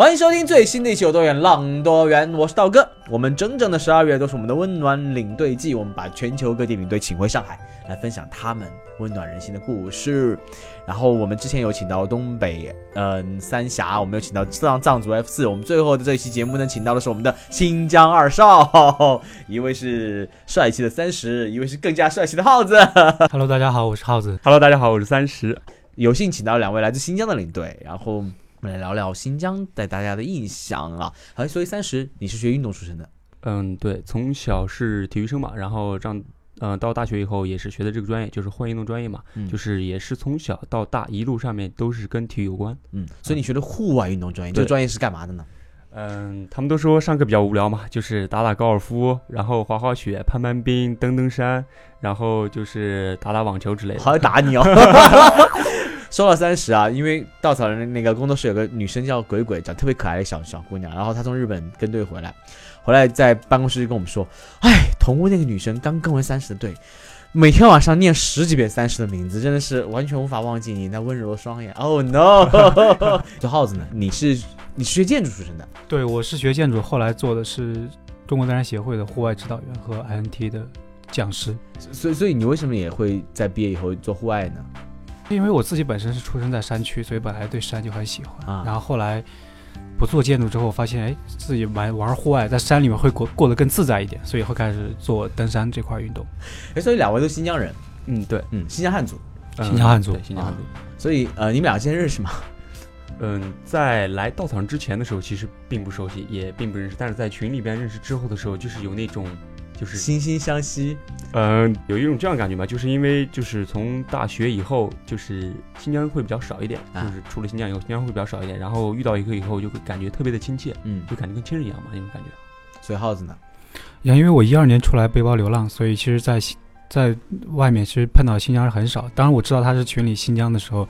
欢迎收听最新的一期《有多远浪多远》，我是道哥。我们整整的十二月都是我们的温暖领队季，我们把全球各地领队请回上海，来分享他们温暖人心的故事。然后我们之前有请到东北，嗯，三峡，我们有请到藏藏族 F 四。我们最后的这一期节目呢，请到的是我们的新疆二少，一位是帅气的三十，一位是更加帅气的耗子。Hello，大家好，我是耗子。Hello，大家好，我是三十。有幸请到两位来自新疆的领队，然后我们来聊聊新疆带大家的印象啊。好，所以三十，你是学运动出身的，嗯，对，从小是体育生嘛，然后上，嗯、到大学以后也是学的这个专业，就是户外运动专业嘛，嗯就是也是从小到大一路上面都是跟体育有关。嗯，所以你学的户外运动专业，这个专业是干嘛的呢？嗯，他们都说上课比较无聊嘛，就是打打高尔夫，然后滑滑雪、攀攀冰、登登山，然后就是打打网球之类的。好像打你哦。说到三十啊，因为稻草人那个工作室有个女生叫鬼鬼，长特别可爱的小小姑娘，然后她从日本跟队回来，回来在办公室就跟我们说，哎，同屋那个女生刚跟完三十的队。每天晚上念十几遍三十的名字，真的是完全无法忘记你那温柔的双眼。Oh no！这耗子呢？你是你是学建筑出身的，对，我是学建筑，后来做的是中国登山协会的户外指导员和 INT 的讲师。所以所以你为什么也会在毕业以后做户外呢？因为我自己本身是出生在山区，所以本来对山就很喜欢。啊。然后后来不做建筑之后，发现哎，自己玩玩户外，在山里面会过过得更自在一点，所以会开始做登山这块运动。哎，所以两位都新疆人，嗯，对，嗯，新疆汉族，嗯新疆汉族。对，新疆汉族。所以呃，你们俩先认识吗？嗯，在来稻草人之前的时候，其实并不熟悉，也并不认识，但是在群里边认识之后的时候，就是有那种，就是惺惺相惜，嗯，有一种这样的感觉吧，就是因为就是从大学以后，就是新疆人会比较少一点，啊就是出了新疆以后，新疆人会比较少一点，然后遇到一个以后就会感觉特别的亲切，嗯，就感觉跟亲人一样嘛那种感觉。所以耗子呢？呀，因为我一二年出来背包流浪，所以其实在新在外面其实碰到新疆人很少。当然我知道他是群里新疆的时候，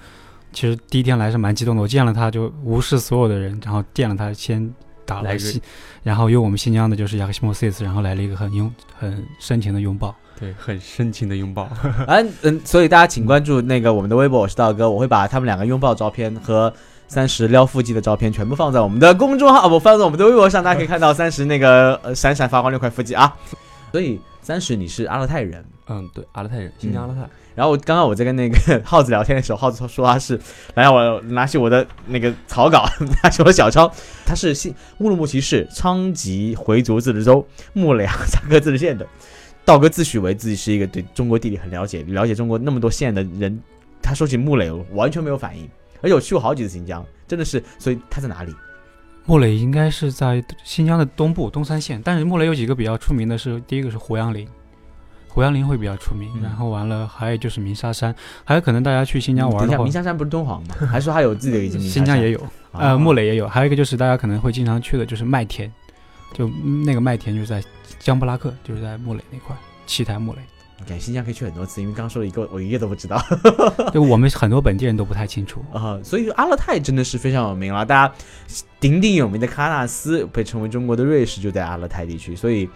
其实第一天来是蛮激动的。我见了他就无视所有的人，然后见了他先打来一个然后用我们新疆的就是雅克西莫斯斯，然后来了一个很拥很深情的拥抱。对，很深情的拥抱。嗯 嗯，所以大家请关注那个我们的微博，我是道哥，我会把他们两个拥抱照片和三十撩腹肌的照片全部放在我们的公众号，不放在我们的微博上，大家可以看到三十那个呃闪闪发光六块腹肌啊。所以三十你是阿勒泰人，嗯，对，阿勒泰人，新疆阿勒泰。然后刚刚我在跟那个 耗子聊天的时候，耗子说他是，来让我拿起我的那个草稿，拿起我的小抄，他是新乌鲁木齐市昌吉回族自治州木垒萨克自治县的。道哥自诩为自己是一个对中国地理很了解，了解中国那么多县的人。他说起木垒，完全没有反应。而且我去过好几次新疆，真的是。所以他在哪里？木垒应该是在新疆的东部东三县，但是木垒有几个比较出名的是，第一个是胡杨林，胡杨林会比较出名，嗯然后完了还有就是鸣沙山，还有可能大家去新疆等一下，玩的话鸣，沙山不是敦煌吗？还是说他有自己的已经？新疆也有，啊呃，木垒也有，还有一个就是大家可能会经常去的，就是麦田，就嗯那个麦田就是在江布拉克，就是在木垒那块，七台木垒。感觉新疆可以去很多次，因为刚刚说了一个，我一个都不知道。就我们很多本地人都不太清楚。啊、所以阿勒泰真的是非常有名了。大家鼎鼎有名的喀纳斯被称为中国的瑞士，就在阿勒泰地区。所以，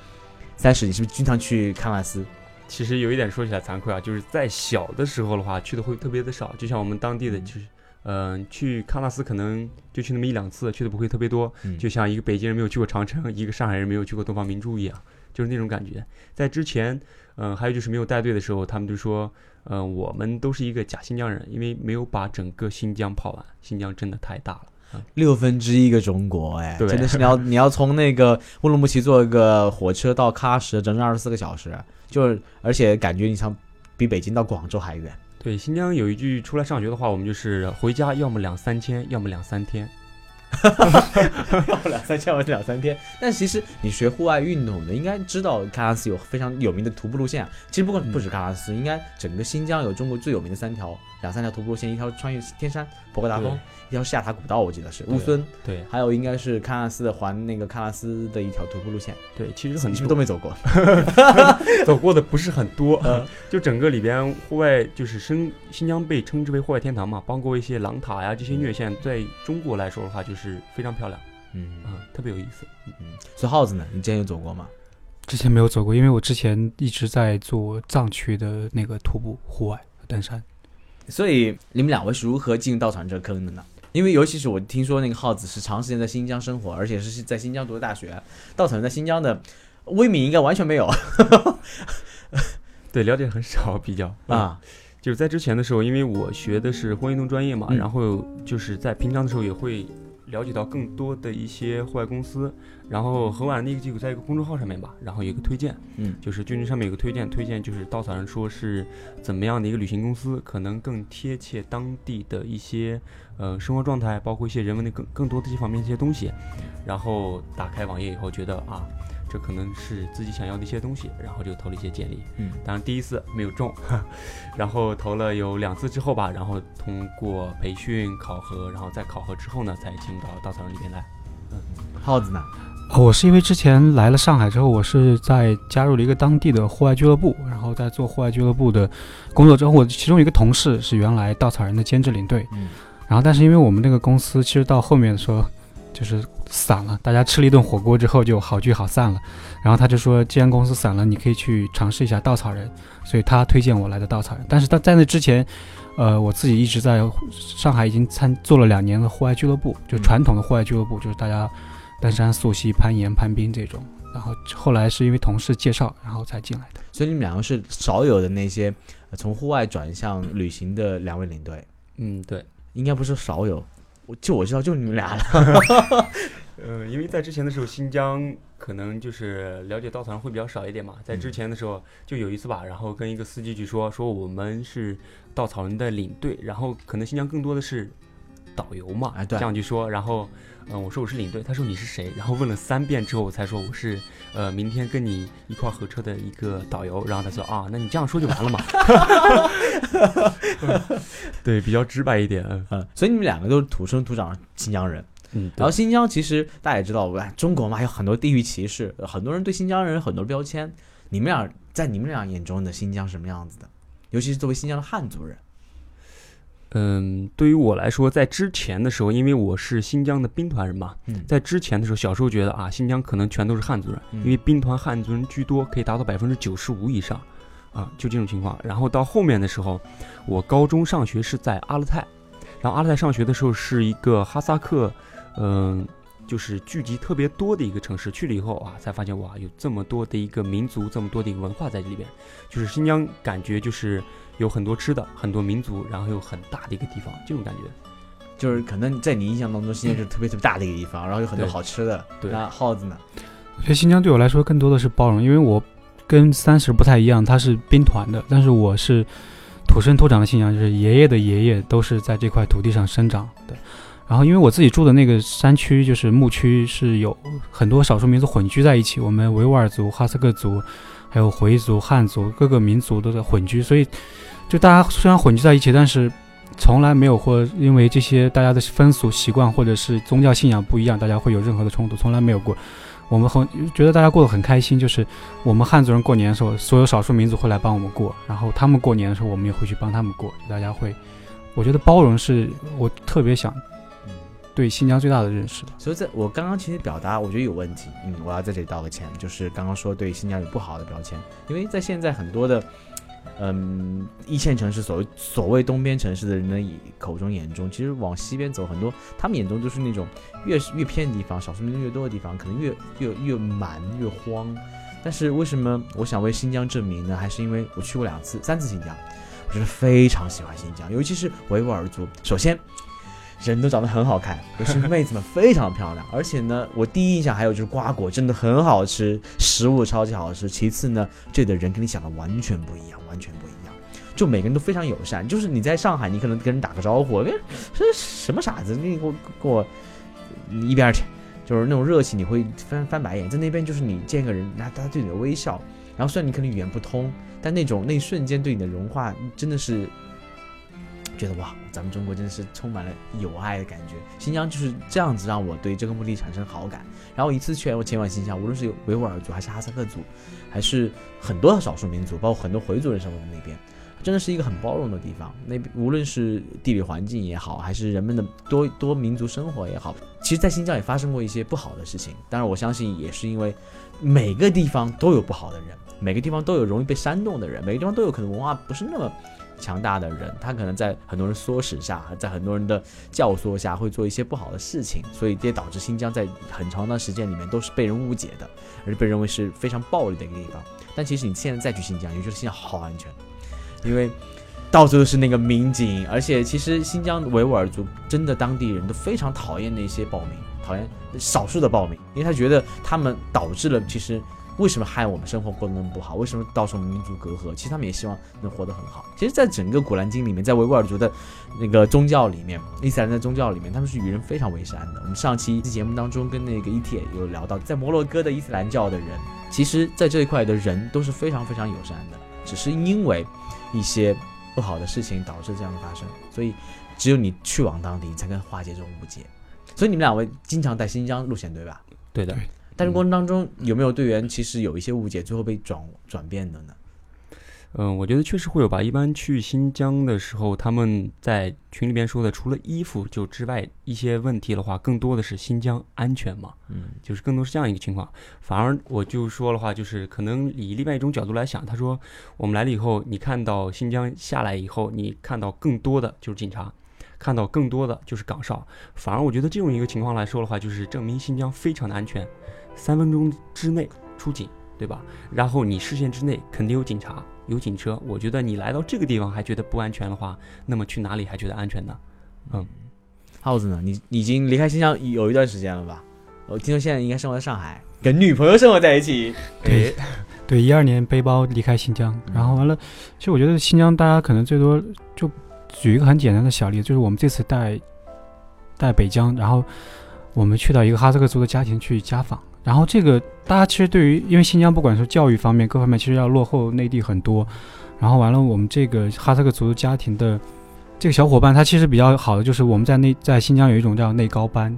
三十，你是不是经常去喀纳斯？其实有一点说起来惭愧啊，就是在小的时候的话，去的会特别的少，就像我们当地的就是。嗯、去喀纳斯可能就去那么一两次，去的不会特别多，嗯就像一个北京人没有去过长城，一个上海人没有去过东方明珠一样，就是那种感觉。在之前，嗯、还有就是没有带队的时候，他们就说，嗯、我们都是一个假新疆人，因为没有把整个新疆跑完，新疆真的太大了。六分之一个中国，哎，对真的是你要你要从那个乌鲁木齐坐一个火车到喀什，整整二十四个小时，就是而且感觉你像比北京到广州还远。对，新疆有一句出来上学的话，我们就是回家要么两三千，要么两三天。要么两三千，要么两三天。但其实你学户外运动的，应该知道喀纳斯有非常有名的徒步路线啊。其实不光不止喀纳斯，应该整个新疆有中国最有名的三条两三条徒步路线，一条穿越天山博格达峰，一条是下塔古道，我记得是乌孙，对。还有应该是喀纳斯的环那个喀纳斯的一条徒步路线，对，其实很你是不是多。都没走过？走过的不是很多，嗯。就整个里边户外就是新新疆被称之为户外天堂嘛，包括一些狼塔呀这些虐线，在中国来说的话就是非常漂亮。嗯。啊、特别有意思。嗯，所以耗子呢，你之前有走过吗？之前没有走过，因为我之前一直在做藏区的那个徒步、户外登山。所以你们两位是如何进入稻草人这个坑的呢？因为尤其是我听说那个耗子是长时间在新疆生活，而且是在新疆读的大学，稻草人在新疆的威名应该完全没有 对，了解很少，比较 嗯啊。就是在之前的时候，因为我学的是运动专业嘛，嗯然后就是在平常的时候也会了解到更多的一些户外公司，然后很晚的一个机会在一个公众号上面吧，然后有一个推荐，嗯就是军军上面有个推荐，推荐就是稻草人说是怎么样的一个旅行公司，可能更贴切当地的一些呃生活状态，包括一些人文的更更多的这方面一些东西。然后打开网页以后，觉得啊，这可能是自己想要的一些东西，然后就投了一些简历。嗯，当然第一次没有中，然后投了有两次之后吧，然后通过培训考核，然后在考核之后呢，才进入到稻草人里边来。嗯耗子呢？哦我是因为之前来了上海之后，我是在加入了一个当地的户外俱乐部，然后在做户外俱乐部的工作之后，我其中一个同事是原来稻草人的兼职领队，嗯然后但是因为我们那个公司其实到后面的时候就是散了，大家吃了一顿火锅之后就好聚好散了，然后他就说既然公司散了，你可以去尝试一下稻草人，所以他推荐我来的稻草人，但是他在那之前。呃，我自己一直在上海已经参做了两年的户外俱乐部，就嗯传统的户外俱乐部，就是大家登山、溯溪、攀岩、攀冰这种。然后后来是因为同事介绍，然后才进来的。所以你们两个是少有的那些呃从户外转向旅行的两位领队，嗯，对。应该不是少有，我就我知道就你们俩了。呃，因为在之前的时候，新疆可能就是了解稻草人会比较少一点嘛。在之前的时候，就有一次吧，然后跟一个司机去说，说我们是稻草人的领队，然后可能新疆更多的是导游嘛，哎对这样去说。然后，嗯、我说我是领队，他说你是谁？然后问了三遍之后，我才说我是呃明天跟你一块儿合车的一个导游。然后他说啊，那你这样说就完了嘛。对，比较直白一点。嗯嗯，所以你们两个都是土生土长新疆人。嗯，然后新疆其实大家也知道，哎，中国嘛有很多地域歧视，很多人对新疆人有很多标签。你们俩在你们俩眼中的新疆是什么样子的？尤其是作为新疆的汉族人，嗯，对于我来说，在之前的时候，因为我是新疆的兵团人嘛，嗯在之前的时候，小时候觉得啊，新疆可能全都是汉族人，嗯因为兵团汉族人居多，可以达到百分之九十五以上，啊，就这种情况。然后到后面的时候，我高中上学是在阿勒泰，然后阿勒泰上学的时候是一个哈萨克，嗯、就是聚集特别多的一个城市。去了以后啊，才发现哇，有这么多的一个民族，这么多的一个文化在这里边。就是新疆感觉就是有很多吃的，很多民族，然后有很大的一个地方，这种感觉。就是可能在你印象当中，新疆是特别特别大的一个地方，然后有很多好吃的。对那耗子呢？我觉得新疆对我来说更多的是包容，因为我跟三十不太一样，他是兵团的，但是我是土生土长的新疆，就是爷爷的爷爷都是在这块土地上生长的。然后因为我自己住的那个山区，就是牧区，是有很多少数民族混居在一起，我们维吾尔族、哈萨克族，还有回族、汉族各个民族都在混居，所以就大家虽然混居在一起，但是从来没有或因为这些大家的风俗习惯或者是宗教信仰不一样，大家会有任何的冲突，从来没有过。我们很觉得大家过得很开心，就是我们汉族人过年的时候，所有少数民族会来帮我们过，然后他们过年的时候，我们也会去帮他们过，大家会，我觉得包容是我特别想，对新疆最大的认识的。所以在我刚刚其实表达，我觉得有问题。嗯，我要在这里道个歉，就是刚刚说对新疆有不好的标签，因为在现在很多的。嗯，一线城市所谓所谓东边城市的人的口中眼中，其实往西边走，很多他们眼中就是那种越越偏的地方，少数民族越多的地方，可能越越越蛮越荒。但是为什么我想为新疆证明呢？还是因为我去过两次、三次新疆，我真的非常喜欢新疆，尤其是维吾尔族。首先，人都长得很好看，尤其是妹子们非常漂亮，而且呢，我第一印象还有就是瓜果真的很好吃，食物超级好吃。其次呢，这里的人跟你想的完全不一样，完全不一样。就每个人都非常友善，就是你在上海，你可能跟人打个招呼，哎，这什么傻子，你给我给我你一边去，就是那种热情，你会翻翻白眼。在那边就是你见个人，那他对你的微笑，然后虽然你可能语言不通，但那种那一瞬间对你的融化真的是觉得哇，咱们中国真的是充满了友爱的感觉。新疆就是这样子让我对这个目的产生好感。然后一次去我前往新疆，无论是维吾尔族还是哈萨克族，还是很多的少数民族，包括很多回族人生活在那边，真的是一个很包容的地方。那边无论是地理环境也好，还是人们的多多 民族生活也好，其实，在新疆也发生过一些不好的事情。当然，我相信也是因为每个地方都有不好的人，每个地方都有容易被煽动的人，每个地方都有可能文化不是那么。强大的人，他可能在很多人唆使下，在很多人的教唆下，会做一些不好的事情，所以这也导致新疆在很长的时间里面都是被人误解的，而且被认为是非常暴力的一个地方。但其实你现在再去新疆，你觉得新疆好安全，因为到处都是那个民警，而且其实新疆维吾尔族真的当地人都非常讨厌那些暴民，讨厌少数的暴民，因为他觉得他们导致了其实。为什么害我们生活过得那么不好？为什么造成民族隔阂？其实他们也希望能活得很好。其实，在整个古兰经里面，在维吾尔族的那个宗教里面，伊斯兰的宗教里面，他们是与人非常为善的。我们上期节目当中跟那个 ET 有聊到，在摩洛哥的伊斯兰教的人，其实在这一块的人都是非常非常友善的，只是因为一些不好的事情导致这样的发生。所以，只有你去往当地，你才能化解这种误解。所以你们两位经常在新疆路线，对吧？对的。但是过程当中有没有队员其实有一些误解，最后被转转变的呢？嗯，我觉得确实会有吧。一般去新疆的时候，他们在群里边说的，除了衣服就之外，一些问题的话，更多的是新疆安全嘛。嗯，就是更多是这样一个情况。反而我就说的话，就是可能以另外一种角度来想，他说我们来了以后，你看到新疆下来以后，你看到更多的就是警察，看到更多的就是岗哨。反而我觉得这种一个情况来说的话，就是证明新疆非常的安全。三分钟之内出警，对吧？然后你视线之内肯定有警察、有警车。我觉得你来到这个地方还觉得不安全的话，那么去哪里还觉得安全呢？嗯，耗子呢？你已经离开新疆有一段时间了吧？我听说现在应该生活在上海，跟女朋友生活在一起。对，对，一二年背包离开新疆，然后完了。其实我觉得新疆大家可能最多就举一个很简单的小例子，就是我们这次带带北疆，然后我们去到一个哈萨克族的家庭去家访。然后这个大家其实对于，因为新疆不管是教育方面各方面，其实要落后内地很多。然后完了，我们这个哈萨克族家庭的这个小伙伴，他其实比较好的就是我们在内在新疆有一种叫内高班。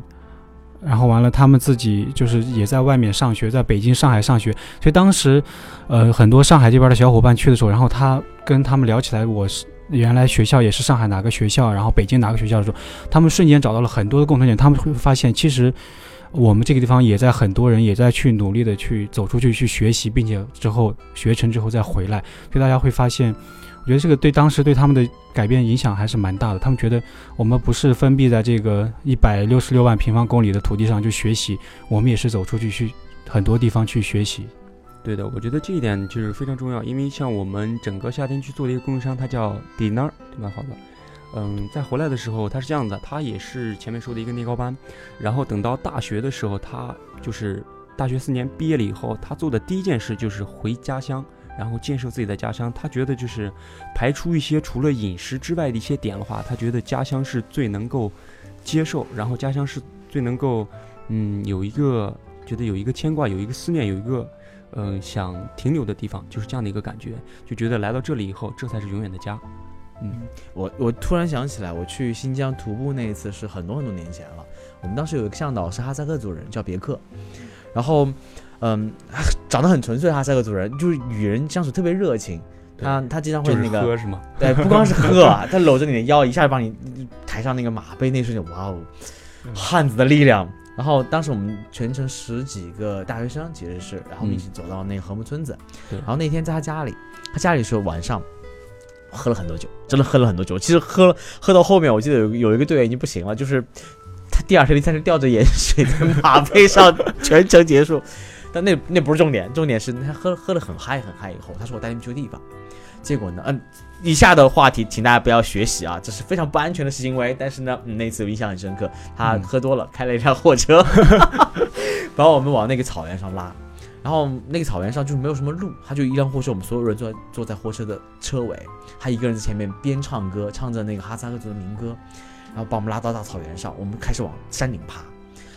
然后完了，他们自己就是也在外面上学，在北京、上海上学。所以当时，呃，很多上海这边的小伙伴去的时候，然后他跟他们聊起来，我是原来学校也是上海哪个学校，然后北京哪个学校的时候，他们瞬间找到了很多的共同点。他们会发现，其实。我们这个地方也在很多人也在去努力的去走出去去学习，并且之后学成之后再回来，所以大家会发现，我觉得这个对当时对他们的改变影响还是蛮大的。他们觉得我们不是封闭在这个一百六十六万平方公里的土地上去学习，我们也是走出去去很多地方去学习。对的，我觉得这一点就是非常重要，因为像我们整个夏天去做的一个供应商，他叫 Dinner，对吧？好的。嗯，在回来的时候，他是这样的，他也是前面说的一个内高班，然后等到大学的时候，他就是大学四年毕业了以后，他做的第一件事就是回家乡，然后建设自己的家乡。他觉得就是排除一些除了饮食之外的一些点的话，他觉得家乡是最能够接受，然后家乡是最能够嗯有一个觉得有一个牵挂，有一个思念，有一个嗯想停留的地方，就是这样的一个感觉，就觉得来到这里以后，这才是永远的家。嗯，我我突然想起来，我去新疆徒步那一次是很多很多年前了。我们当时有一个向导是哈萨克族人，叫别克，然后，嗯，长得很纯粹哈萨克族人，就是与人相处特别热情。他他经常会那个喝是吗？对，不光是喝，他搂着你的腰，一下就帮你抬上那个马背，那瞬间，哇哦，汉子的力量。然后当时我们全程十几个大学生其实是，然后我们一起走到那个禾木村子。对。然后那天在他家里，他家里是晚上。喝了很多酒，真的喝了很多酒。其实喝了喝到后面，我记得有有一个队员已经不行了，就是他第二天、第三天吊着盐水在马背上全程结束。但那那不是重点，重点是他喝喝的很嗨很嗨以后，他说我带你们去个地方。结果呢，嗯，以下的话题请大家不要学习啊，这是非常不安全的行为。但是呢，那次印象很深刻，他喝多了开了一辆货车，把我们往那个草原上拉。然后那个草原上就是没有什么路，他就一辆货车，我们所有人坐在坐在货车的车尾，他一个人在前面边唱歌，唱着那个哈萨克族的民歌，然后把我们拉到大草原上，我们开始往山顶爬，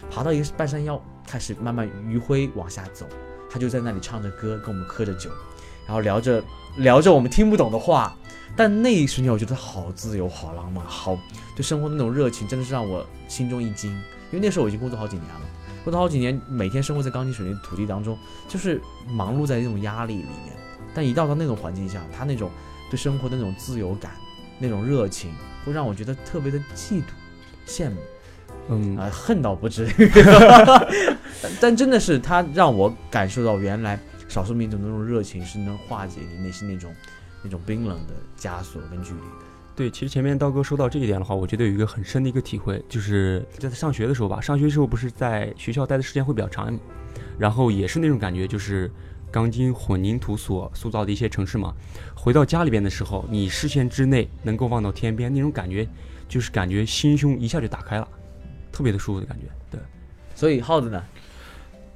爬到一个半山腰，开始慢慢余晖往下走，他就在那里唱着歌，跟我们喝着酒，然后聊着聊着我们听不懂的话，但那一瞬间我觉得好自由、好浪漫、好对生活的那种热情，真的是让我心中一惊。因为那时候我已经工作好几年了，工作好几年，每天生活在钢筋水泥土地当中，就是忙碌在那种压力里面。但一到到那种环境下，他那种对生活的那种自由感、那种热情，会让我觉得特别的嫉妒、羡慕。嗯啊、恨到不至于，但 但真的是他让我感受到原来少数民族的那种热情是能化解你内心那种那种冰冷的枷锁跟距离的。对，其实前面刀哥说到这一点的话，我觉得有一个很深的一个体会，就是在上学的时候吧，上学的时候不是在学校待的时间会比较长，然后也是那种感觉，就是钢筋混凝土所塑造的一些城市嘛。回到家里边的时候，你视线之内能够望到天边，那种感觉，就是感觉心胸一下就打开了，特别的舒服的感觉。对，所以耗子呢，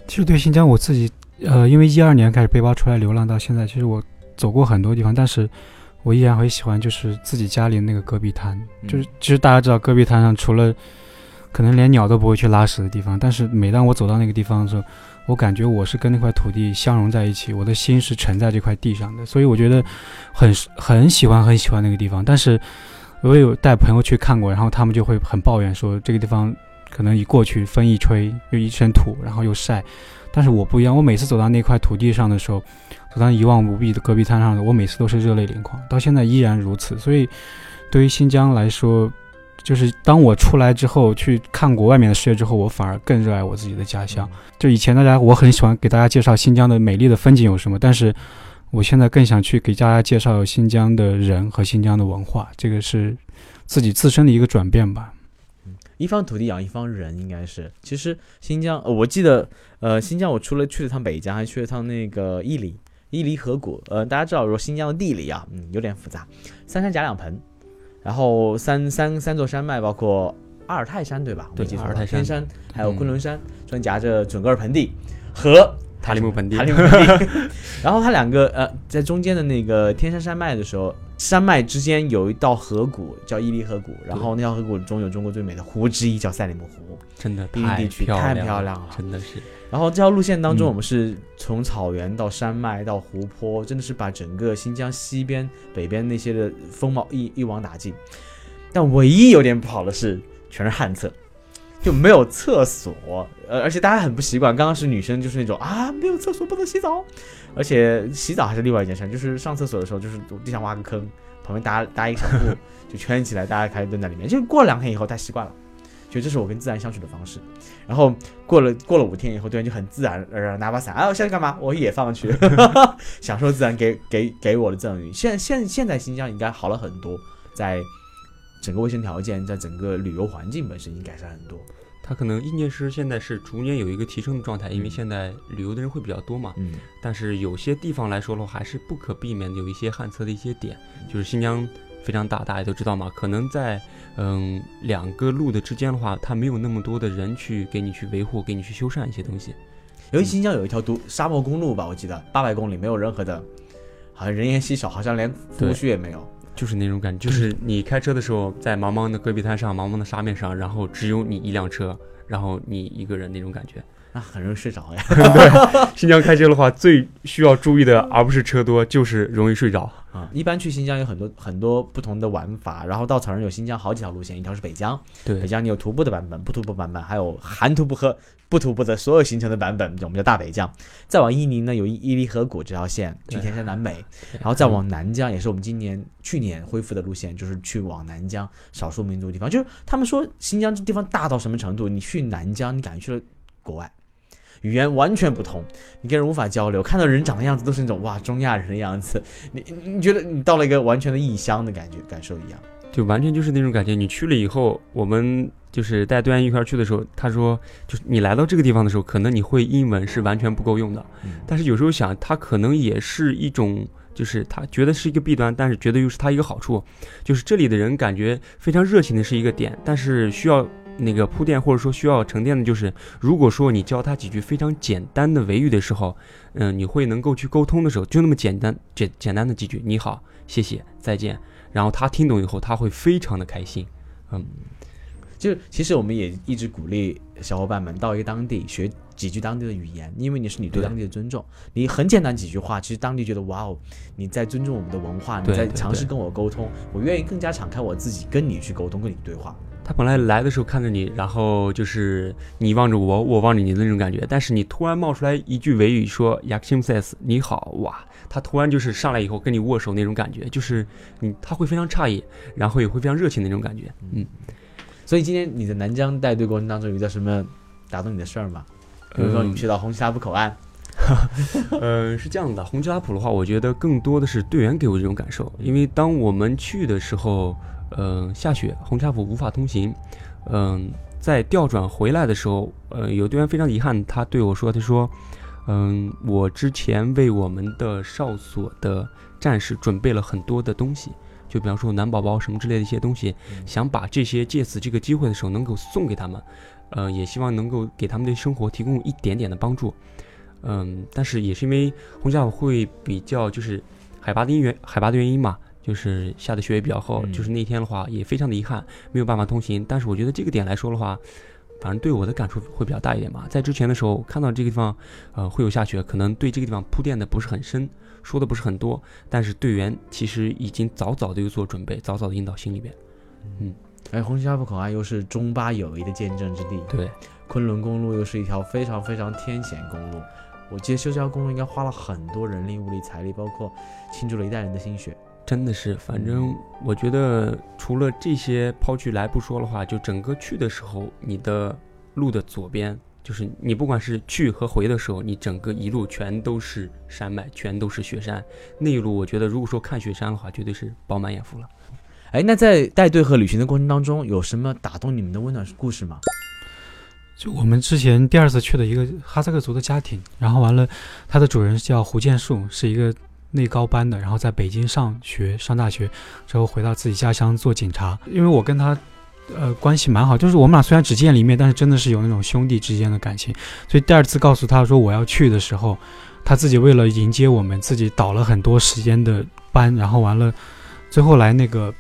其实对新疆我自己，呃，因为一二年开始背包出来流浪到现在，其实我走过很多地方，但是我依然会喜欢就是自己家里那个戈壁滩，就是其实大家知道戈壁滩上除了可能连鸟都不会去拉屎的地方，但是每当我走到那个地方的时候，我感觉我是跟那块土地相融在一起，我的心是沉在这块地上的，所以我觉得很很喜欢很喜欢那个地方。但是我也有带朋友去看过，然后他们就会很抱怨说这个地方可能一过去风一吹又一身土，然后又晒。但是我不一样，我每次走到那块土地上的时候，走到一望无际的戈壁滩上的，我每次都是热泪盈眶，到现在依然如此。所以对于新疆来说，就是当我出来之后去看过外面的世界之后，我反而更热爱我自己的家乡。就以前大家我很喜欢给大家介绍新疆的美丽的风景有什么，但是我现在更想去给大家介绍新疆的人和新疆的文化，这个是自己自身的一个转变吧。一方土地养一方人，应该是。其实新疆，呃我记得，呃，新疆我除了去了趟北疆，还去了趟那个伊犁，伊犁河谷。呃，大家知道说新疆的地理啊，嗯，有点复杂，三山夹两盆，然后三三三座山脉，包括阿尔泰山对吧？我对阿尔泰山天山还有嗯昆仑山，中间夹着准噶尔盆地和塔里木盆地塔里木盆地。然后它两个呃，在中间的那个天山山脉的时候，山脉之间有一道河谷叫伊犁河谷，然后那条河谷中有中国最美的湖之一叫赛里木湖。真的地区太漂亮了真的是。然后这条路线当中，嗯我们是从草原到山脉到湖泊，真的是把整个新疆西边、北边那些的风貌一一网打尽。但唯一有点不好的是，全是旱厕，就没有厕所，呃，而且大家很不习惯。刚刚是女生就是那种啊，没有厕所不能洗澡，而且洗澡还是另外一件事，就是上厕所的时候，就是地上挖个坑，旁边搭搭一个小布，就圈起来，大家开始蹲在里面。就过了两天以后，大家习惯了。觉得这是我跟自然相处的方式，然后过了过了五天以后，对人就很自然而然拿把伞，啊，我现在干嘛？我也放去，享受自然给给给我的赠予。现现现在新疆应该好了很多，在整个卫生条件，在整个旅游环境本身已经改善很多。它可能硬件设施现在是逐年有一个提升的状态，因为现在旅游的人会比较多嘛。嗯，但是有些地方来说的话，还是不可避免的有一些旱厕的一些点，就是新疆非常大，大家都知道嘛。可能在嗯两个路的之间的话，它没有那么多的人去给你去维护、给你去修缮一些东西。尤其新疆有一条独沙漠公路吧，我记得八百公里，没有任何的，好像人烟稀少，好像连服务区也没有。就是那种感觉，就是你开车的时候，在茫茫的戈壁滩上、茫茫的沙面上，然后只有你一辆车，然后你一个人那种感觉。那很容易睡着呀。对新疆开车的话，最需要注意的，而不是车多，就是容易睡着。啊，一般去新疆有很多很多不同的玩法，然后稻草人有新疆好几条路线，一条是北疆，对北，疆你有徒步的版本、不徒步版本，还有含徒步和不徒步的所有行程的版本，我们叫大北疆。再往伊宁呢，有伊伊犁河谷这条线去对天山南北，然后再往南疆，也是我们今年去年恢复的路线，就是去往南疆少数民族地方。就是他们说新疆这地方大到什么程度，你去南疆，你感觉去了国外。语言完全不同，你跟人无法交流，看到人长的样子都是那种哇中亚人的样子，你你你觉得你到了一个完全的异乡的感觉感受一样。就完全就是那种感觉。你去了以后，我们就是带队员一块儿去的时候，他说，就是你来到这个地方的时候，可能你会英文是完全不够用的，嗯但是有时候想，它可能也是一种。就是他觉得是一个弊端，但是觉得又是他一个好处，就是这里的人感觉非常热情的是一个点，但是需要那个铺垫或者说需要沉淀的就是，如果说你教他几句非常简单的维语的时候，嗯、你会能够去沟通的时候，就那么简单简简单的几句，你好，谢谢，再见，然后他听懂以后，他会非常的开心。嗯，就其实我们也一直鼓励小伙伴们到一个当地学几句当地的语言，因为你是你对对当地的尊重。你很简单几句话，其实当地觉得哇哦，你在尊重我们的文化，你在尝试跟我沟通，我愿意更加敞开我自己跟你去沟通，跟你对话。他本来来的时候看着你，然后就是你望着我，我望着你的那种感觉。但是你突然冒出来一句维语说 y a k i m s e s 你好，哇！他突然就是上来以后跟你握手那种感觉，就是你他会非常诧异，然后也会非常热情的那种感觉。嗯，所以今天你的南疆带队过程当中，有遇到什么打动你的事儿吗？比如说你去到红旗拉普口岸，嗯，是这样的，红旗拉普的话，我觉得更多的是队员给我这种感受，因为当我们去的时候，嗯、下雪，红旗拉普无法通行，嗯、在调转回来的时候，呃，有队员非常遗憾，他对我说，他说，嗯，我之前为我们的哨所的战士准备了很多的东西。就比方说男宝宝什么之类的一些东西，想把这些借此这个机会的时候能够送给他们，呃，也希望能够给他们的生活提供一点点的帮助。嗯，但是也是因为红下会比较就是海拔的因缘海拔的原因嘛，就是下的雪也比较厚，嗯就是那天的话也非常的遗憾，没有办法通行。但是我觉得这个点来说的话，反正对我的感触会比较大一点吧。在之前的时候看到这个地方，呃，会有下雪，可能对这个地方铺垫的不是很深，说的不是很多，但是队员其实已经早早的有做准备，早早的印到心里边。嗯而红旗拉普口岸又是中巴友谊的见证之地，对，昆仑公路又是一条非常非常天险公路。我记得修这条公路应该花了很多人力、物力、财力，包括倾注了一代人的心血。真的是，反正我觉得除了这些抛去来不说的话，就整个去的时候，你的路的左边，就是你不管是去和回的时候，你整个一路全都是山脉，全都是雪山。那一路我觉得，如果说看雪山的话，绝对是饱满眼福了。哎，那在带队和旅行的过程当中，有什么打动你们的温暖故事吗？就我们之前第二次去的一个哈萨克族的家庭，然后完了，他的主人叫胡建树，是一个内高班的，然后在北京上学上大学之后回到自己家乡做警察。因为我跟他呃关系蛮好，就是我们俩虽然只见了一面，但是真的是有那种兄弟之间的感情。所以第二次告诉他说我要去的时候，他自己为了迎接我们，自己倒了很多时间的班，然后完了最后来那个。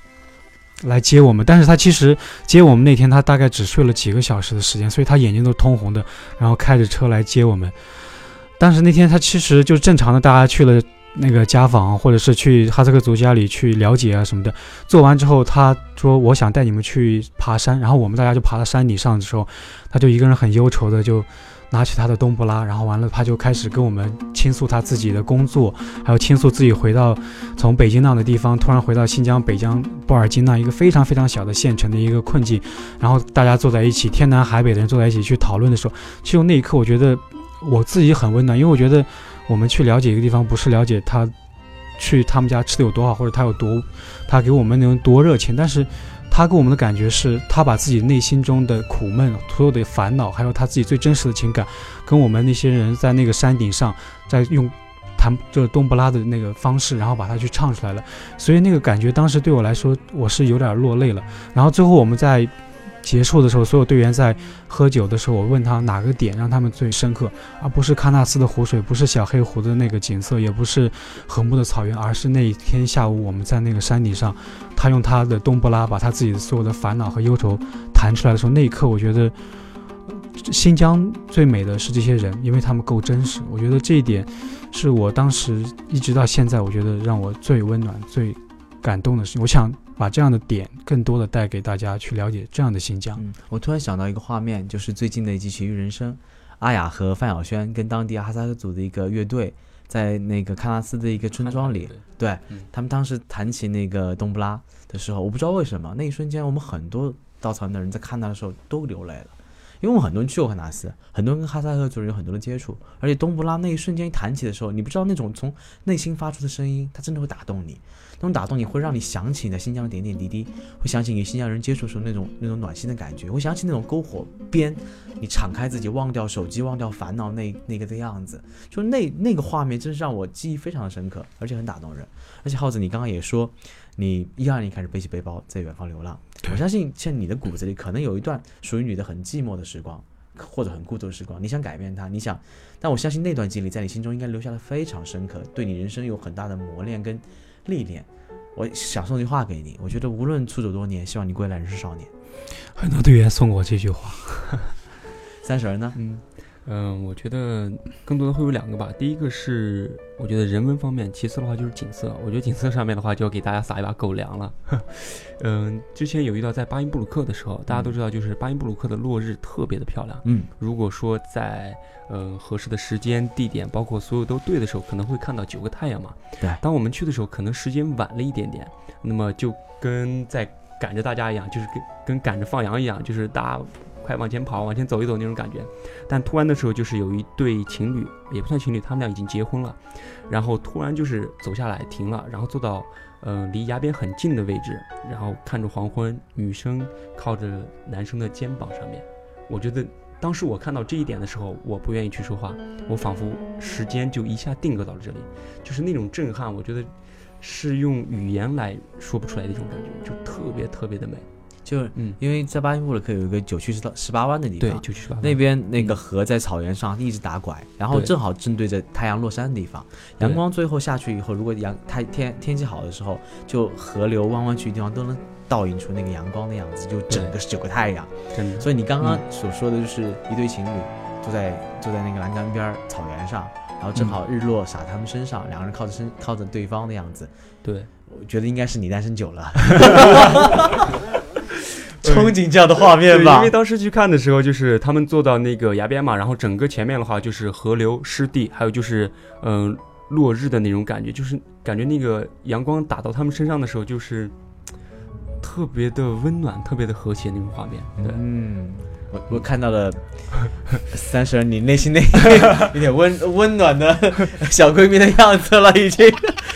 来接我们，但是他其实接我们那天，他大概只睡了几个小时的时间，所以他眼睛都通红的，然后开着车来接我们。但是那天他其实就正常的，大家去了那个家访，或者是去哈萨克族家里去了解啊什么的。做完之后，他说我想带你们去爬山，然后我们大家就爬到山顶上的时候，他就一个人很忧愁的就拿起他的冬不拉，然后完了他就开始跟我们倾诉他自己的工作，还有倾诉自己回到从北京那样的地方，突然回到新疆北疆布尔津那一个非常非常小的县城的一个困境。然后大家坐在一起，天南海北的人坐在一起去讨论的时候，其实那一刻我觉得我自己很温暖，因为我觉得我们去了解一个地方，不是了解他去他们家吃的有多好，或者他有多他给我们能多热情，但是他给我们的感觉是他把自己内心中的苦闷、所有的烦恼，还有他自己最真实的情感，跟我们那些人在那个山顶上在用。弹这冬不拉的那个方式，然后把它去唱出来了，所以那个感觉当时对我来说，我是有点落泪了。然后最后我们在结束的时候，所有队员在喝酒的时候，我问他哪个点让他们最深刻，而不是喀纳斯的湖水，不是小黑湖的那个景色，也不是和睦的草原，而是那一天下午我们在那个山顶上，他用他的冬不拉把他自己的所有的烦恼和忧愁弹出来的时候，那一刻我觉得。新疆最美的是这些人，因为他们够真实。我觉得这一点是我当时一直到现在，我觉得让我最温暖、最感动的事情。我想把这样的点更多的带给大家去了解这样的新疆。嗯，我突然想到一个画面，就是最近的一集《奇遇人生》，阿雅和范晓萱跟当地哈萨克族的一个乐队，在那个喀纳斯的一个村庄里，对嗯他们当时弹起那个冬不拉的时候，我不知道为什么，那一瞬间我们很多稻草人的人在看他的时候都流泪了。因为我很多人去过喀纳斯，很多人跟哈萨克族人有很多的接触，而且冬不拉那一瞬间一弹起的时候，你不知道那种从内心发出的声音，它真的会打动你。那种打动你会让你想起你在新疆的点点滴滴，会想起你新疆人接触时候那种那种暖心的感觉，会想起那种篝火边，你敞开自己，忘掉手机，忘掉烦恼那那个的样子，就那那个画面，真是让我记忆非常的深刻，而且很打动人。而且耗子，你刚刚也说，你一二年开始背起背包在远方流浪，我相信像你的骨子里可能有一段属于你的很寂寞的时光。或者很孤独的时光，你想改变它，你想，但我相信那段经历在你心中应该留下了非常深刻，对你人生有很大的磨练跟历练。我想送句话给你，我觉得无论出走多年，希望你归来仍是少年。很多队员送过我这句话。三十儿呢？嗯嗯，我觉得更多的会有两个吧。第一个是我觉得人文方面，其次的话就是景色。我觉得景色上面的话，就要给大家撒一把狗粮了。嗯，之前有遇到在巴音布鲁克的时候，大家都知道，就是巴音布鲁克的落日特别的漂亮。嗯，如果说在嗯合适的时间、地点，包括所有都对的时候，可能会看到九个太阳嘛。对当我们去的时候，可能时间晚了一点点，那么就跟在赶着大家一样，就是跟跟赶着放羊一样，就是大家快往前跑、往前走一走那种感觉。但突然的时候，就是有一对情侣，也不算情侣，他们俩已经结婚了，然后突然就是走下来停了，然后坐到嗯、呃离崖边很近的位置，然后看着黄昏，女生靠着男生的肩膀上面。我觉得当时我看到这一点的时候，我不愿意去说话，我仿佛时间就一下定格到了这里，就是那种震撼，我觉得是用语言来说不出来的一种感觉，就特别特别的美。就是嗯，因为在巴音布鲁克有一个九曲十到十八弯的地方对方，，就去吧。那边那个河在草原上一直打拐，然后正好正对着太阳落山的地方。阳光最后下去以后，如果阳太天天气好的时候，就河流弯弯曲的地方都能倒映出那个阳光的样子，就整个是九个太阳。真的，所以你刚刚嗯所说的就是一对情侣坐在坐在那个栏杆边草原上，然后正好日落洒他们身上，两个人靠着身靠着对方的样子，对。我觉得应该是你单身久了，憧憬这样的画面，吧因为。当时去看的时候，就是他们坐到那个崖边嘛，然后整个前面的话就是河流、湿地，还有就是嗯、落日的那种感觉，就是感觉那个阳光打到他们身上的时候，就是特别的温暖、特别的和谐那种画面。对，嗯，我我看到了三十你内心那 有点温温暖的小闺蜜的样子了，已经。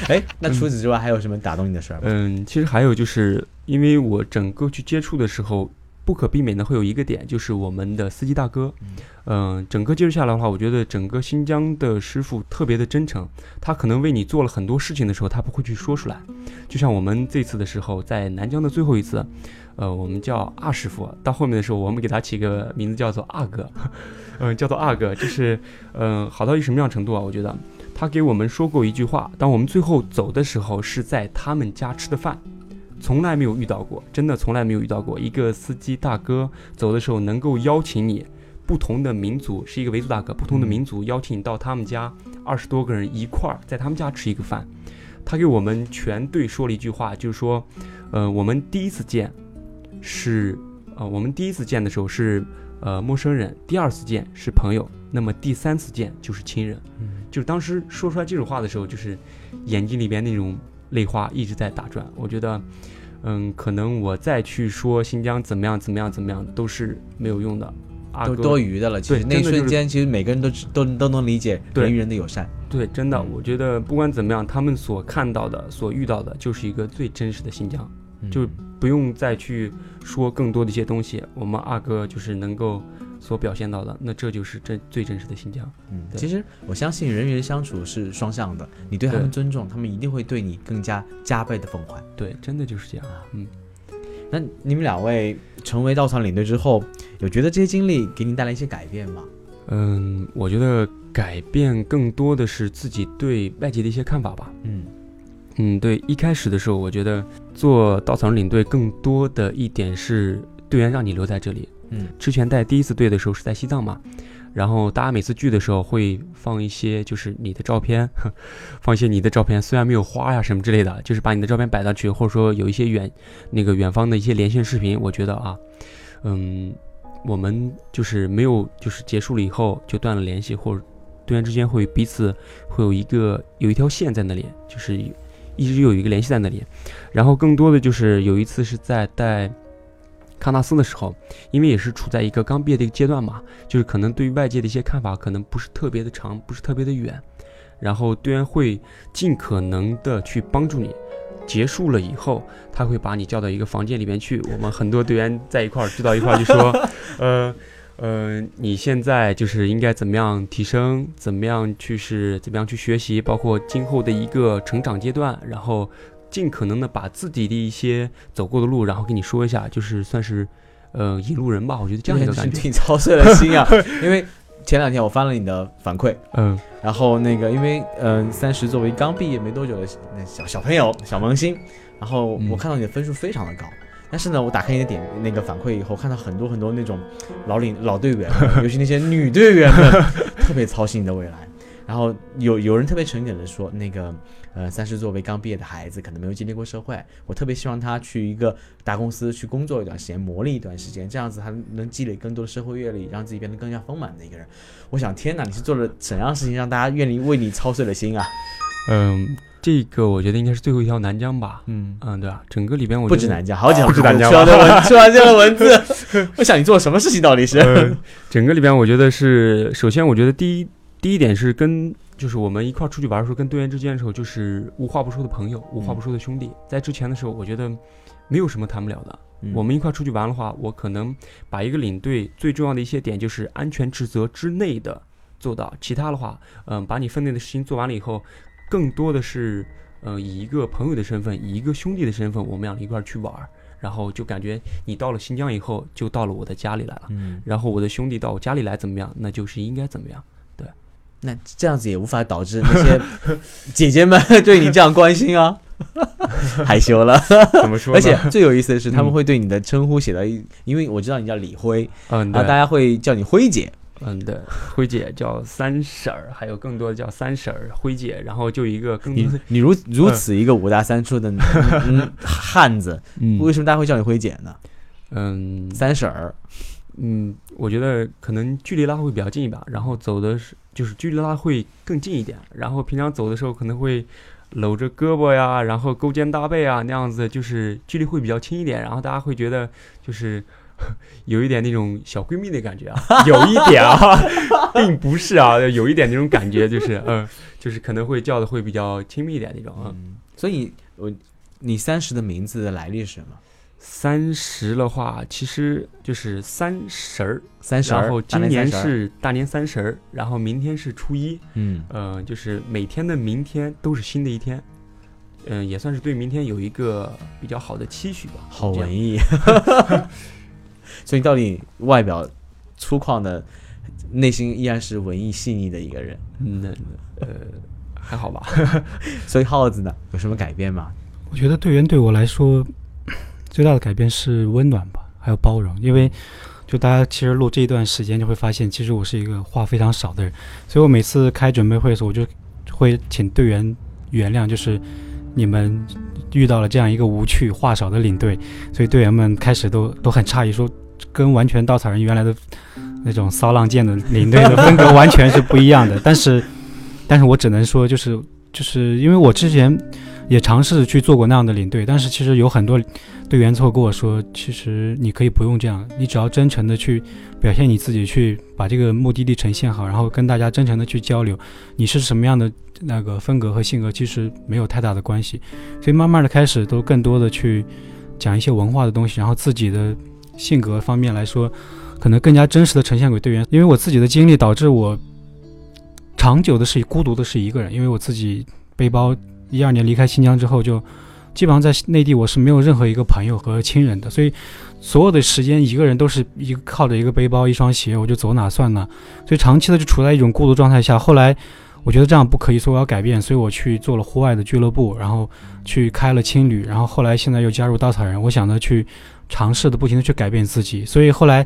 哎，那除此之外还有什么打动你的事儿吗？嗯，其实还有就是因为我整个去接触的时候，不可避免的会有一个点，就是我们的司机大哥。嗯、整个接触下来的话，我觉得整个新疆的师傅特别的真诚，他可能为你做了很多事情的时候，他不会去说出来。就像我们这次的时候，在南疆的最后一次，呃，我们叫二师傅，到后面的时候，我们给他起个名字叫做阿哥，嗯、叫做阿哥，就是嗯、呃好到一什么样程度啊？我觉得他给我们说过一句话，当我们最后走的时候，是在他们家吃的饭。从来没有遇到过，真的从来没有遇到过一个司机大哥走的时候能够邀请你，不同的民族是一个维族大哥，不同的民族邀请你到他们家，二十多个人一块儿在他们家吃一个饭。他给我们全队说了一句话，就是说，呃，我们第一次见是，呃，我们第一次见的时候是呃陌生人，第二次见是朋友，那么第三次见就是亲人。嗯就是当时说出来这种话的时候，就是眼睛里边那种泪花一直在打转。我觉得，嗯，可能我再去说新疆怎么样怎么样怎么样都是没有用的。阿都多余的了。其对实那一瞬间，其实每个人都都都能理解人与人的友善。对，真的，嗯我觉得不管怎么样，他们所看到的、所遇到的，就是一个最真实的新疆，嗯就不用再去说更多的一些东西。我们阿哥就是能够所表现到的，那这就是真最真实的新疆。嗯，对其实我相信人与人相处是双向的，你对他们尊重，他们一定会对你更加加倍的奉还。对，真的就是这样啊。嗯，那你们两位成为稻草领队之后，有觉得这些经历给你带来一些改变吗？嗯，我觉得改变更多的是自己对外界的一些看法吧。嗯嗯，对，一开始的时候，我觉得做稻草人领队更多的一点是队员让你留在这里。嗯。之前带第一次队的时候是在西藏嘛，然后大家每次聚的时候会放一些就是你的照片，放一些你的照片，虽然没有花呀什么之类的，就是把你的照片摆上去，或者说有一些远那个远方的一些连线视频，我觉得啊，嗯，我们就是没有就是结束了以后就断了联系，或者队员之间会彼此会有一个有一条线在那里，就是一直有一个联系在那里，然后更多的就是有一次是在带喀纳斯的时候，因为也是处在一个刚毕业的一个阶段嘛，就是可能对于外界的一些看法可能不是特别的长，不是特别的远，然后队员会尽可能的去帮助你。结束了以后，他会把你叫到一个房间里面去。我们很多队员在一块儿聚到一块儿，就说，呃，呃，你现在就是应该怎么样提升，怎么样去是怎么样去学习，包括今后的一个成长阶段，然后尽可能的把自己的一些走过的路，然后跟你说一下，就是算是呃引路人吧。我觉得这样一个感觉，挺操碎了心啊。因为前两天我翻了你的反馈，嗯然后那个因为嗯、三十作为刚毕业没多久的那小小朋友小萌新，然后我嗯看到你的分数非常的高。但是呢，我打开你的点那个反馈以后，看到很多很多那种老领老队员，尤其那些女队员们，特别操心你的未来。然后有有人特别诚恳的说，那个呃，三十作为刚毕业的孩子，可能没有经历过社会，我特别希望他去一个大公司去工作一段时间，磨砺一段时间，这样子他能积累更多的社会阅历，让自己变得更加丰满的一个人。我想，天哪，你是做了怎样事情，让大家愿意为你操碎了心啊？嗯，这个我觉得应该是最后一条南疆吧。嗯，嗯，对啊？整个里边我不止南疆，好几条不止南疆出完这文，出完这个文字，我想你做了什么事情到底是？呃，整个里边我觉得是，首先我觉得第一第一点是跟就是我们一块儿出去玩的时候，跟队员之间的时候，就是无话不说的朋友，无话不说的兄弟。在之前的时候，我觉得没有什么谈不了的。嗯我们一块儿出去玩的话，我可能把一个领队最重要的一些点，就是安全职责之内的做到，其他的话，嗯、把你分内的事情做完了以后，更多的是，呃，以一个朋友的身份，以一个兄弟的身份，我们俩一块儿去玩儿，然后就感觉你到了新疆以后，就到了我的家里来了。嗯，然后我的兄弟到我家里来怎么样，那就是应该怎么样。那这样子也无法导致那些 姐姐们 对你这样关心啊，害羞了。怎么说而且最有意思的是，他们嗯会对你的称呼写到一，因为我知道你叫李辉，嗯，然后大，家会叫你辉姐。嗯，对，辉姐叫三婶儿，还有更多的叫三婶儿、辉姐，然后就一个更你，你如如此一个五大三粗的嗯汉子，嗯。为什么大家会叫你辉姐呢？嗯。三婶儿，嗯，我觉得可能距离拉会比较近一把，然后走的是就是距离拉会更近一点，然后平常走的时候可能会搂着胳膊呀，然后勾肩搭背啊那样子，就是距离会比较近一点，然后大家会觉得就是 有一点那种小闺蜜的感觉啊，有一点啊，并不是啊，有一点那种感觉，就是嗯，就是可能会叫的会比较亲密一点那种啊。嗯，所以我你三十的名字的来历是什么？三十的话，其实就是三十儿，三十儿，然后今年是大年三十儿，然后明天是初一，嗯，呃，就是每天的明天都是新的一天，嗯、也算是对明天有一个比较好的期许吧。好文艺。所以到底外表粗犷的，内心依然是文艺细腻的一个人。嗯，那呃，还好吧。所以耗子呢，有什么改变吗？我觉得队员对我来说最大的改变是温暖吧，还有包容。因为就大家其实录这一段时间就会发现，其实我是一个话非常少的人，所以我每次开准备会的时候，我就会请队员原谅，就是你们遇到了这样一个无趣话少的领队，所以队员们开始都都很诧异，说跟完全稻草人原来的那种骚浪贱的领队的风格完全是不一样的。但是，但是我只能说，就是就是因为我之前。也尝试去做过那样的领队，但是其实有很多队员最后跟我说，其实你可以不用这样，你只要真诚的去表现你自己，去把这个目的地呈现好，然后跟大家真诚的去交流，你是什么样的那个风格和性格，其实没有太大的关系。所以慢慢的开始都更多的去讲一些文化的东西，然后自己的性格方面来说，可能更加真实的呈现给队员。因为我自己的经历导致我长久的是孤独的是一个人，因为我自己背包。一二年离开新疆之后，就基本上在内地我是没有任何一个朋友和亲人的，所以所有的时间一个人都是一靠着一个背包、一双鞋，我就走哪算哪，所以长期的就处在一种孤独状态下。后来我觉得这样不可以，所以我要改变，所以我去做了户外的俱乐部，然后去开了青旅，然后后来现在又加入稻草人，我想着去尝试的不停的去改变自己，所以后来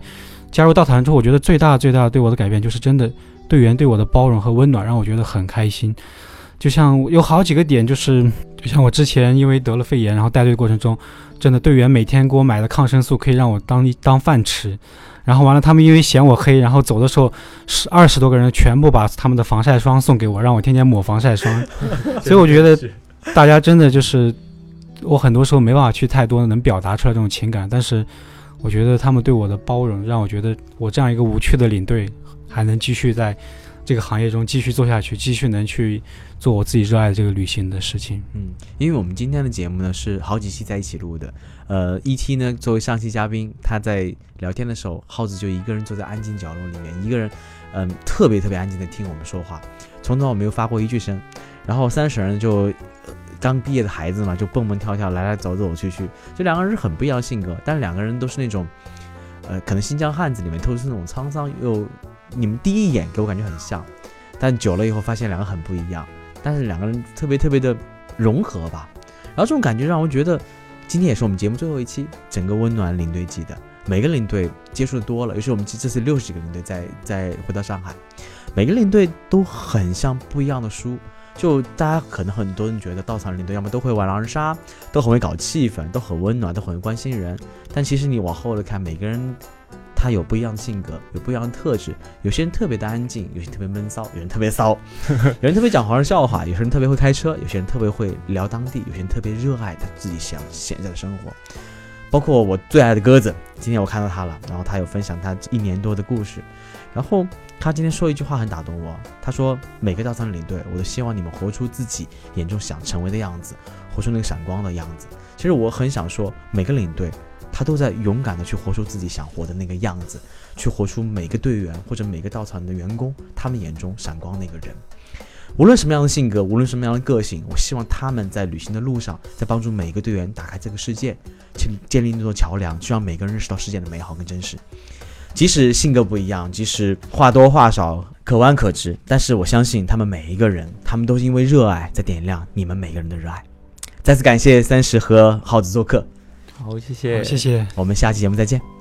加入稻草人之后，我觉得最大最大的对我的改变就是真的队员对我的包容和温暖，让我觉得很开心。就像有好几个点，就是就像我之前因为得了肺炎，然后带队过程中，真的队员每天给我买的抗生素可以让我当当饭吃，然后完了他们因为嫌我黑，然后走的时候十二十多个人全部把他们的防晒霜送给我，让我天天抹防晒霜，所以我觉得大家真的就是我很多时候没办法去太多能表达出来这种情感，但是我觉得他们对我的包容，让我觉得我这样一个无趣的领队还能继续在这个行业中继续做下去，继续能去。做我自己热爱的这个旅行的事情。嗯，因为我们今天的节目呢是好几期在一起录的，呃，ET 呢作为上期嘉宾，他在聊天的时候，耗子就一个人坐在安静角落里面，一个人，嗯，特别特别安静的听我们说话，从头到尾没有发过一句声。然后三婶呢就、刚毕业的孩子嘛，就蹦蹦跳跳，来来走走去去，就两个人是很不一样的性格，但是两个人都是那种，呃，可能新疆汉子里面透出那种沧桑又，你们第一眼给我感觉很像，但久了以后发现两个很不一样。但是两个人特别特别的融合吧，然后这种感觉让我觉得，今天也是我们节目最后一期，整个温暖领队记的，每个领队接触的多了，尤其我们这次六十几个领队再再回到上海，每个领队都很像不一样的书。就大家可能很多人觉得稻草人领队要么都会玩狼人杀，都很会搞气氛，都很温暖，都很会关心人。但其实你往后来看，每个人他有不一样的性格，有不一样的特质。有些人特别的安静，有些特别闷骚，有人特别骚，有人特别讲黄人笑话，有些人特别会开车，有些人特别会聊当地，有些人特别热爱他自己想现在的生活。包括我最爱的鸽子，今天我看到他了，然后他有分享他一年多的故事，然后他今天说一句话很打动我，他说每个稻草人领队，我都希望你们活出自己眼中想成为的样子，活出那个闪光的样子。其实我很想说，每个领队他都在勇敢的去活出自己想活的那个样子，去活出每个队员或者每个稻草人的员工他们眼中闪光那个人。无论什么样的性格，无论什么样的个性，我希望他们在旅行的路上，在帮助每一个队员打开这个世界，去建立那座桥梁，去让每个人认识到世界的美好跟真实。即使性格不一样，即使话多话少，可弯可直，但是我相信他们每一个人，他们都是因为热爱在点亮你们每个人的热爱。再次感谢三十和耗子做客，好，谢谢，好谢谢。我们下期节目再见。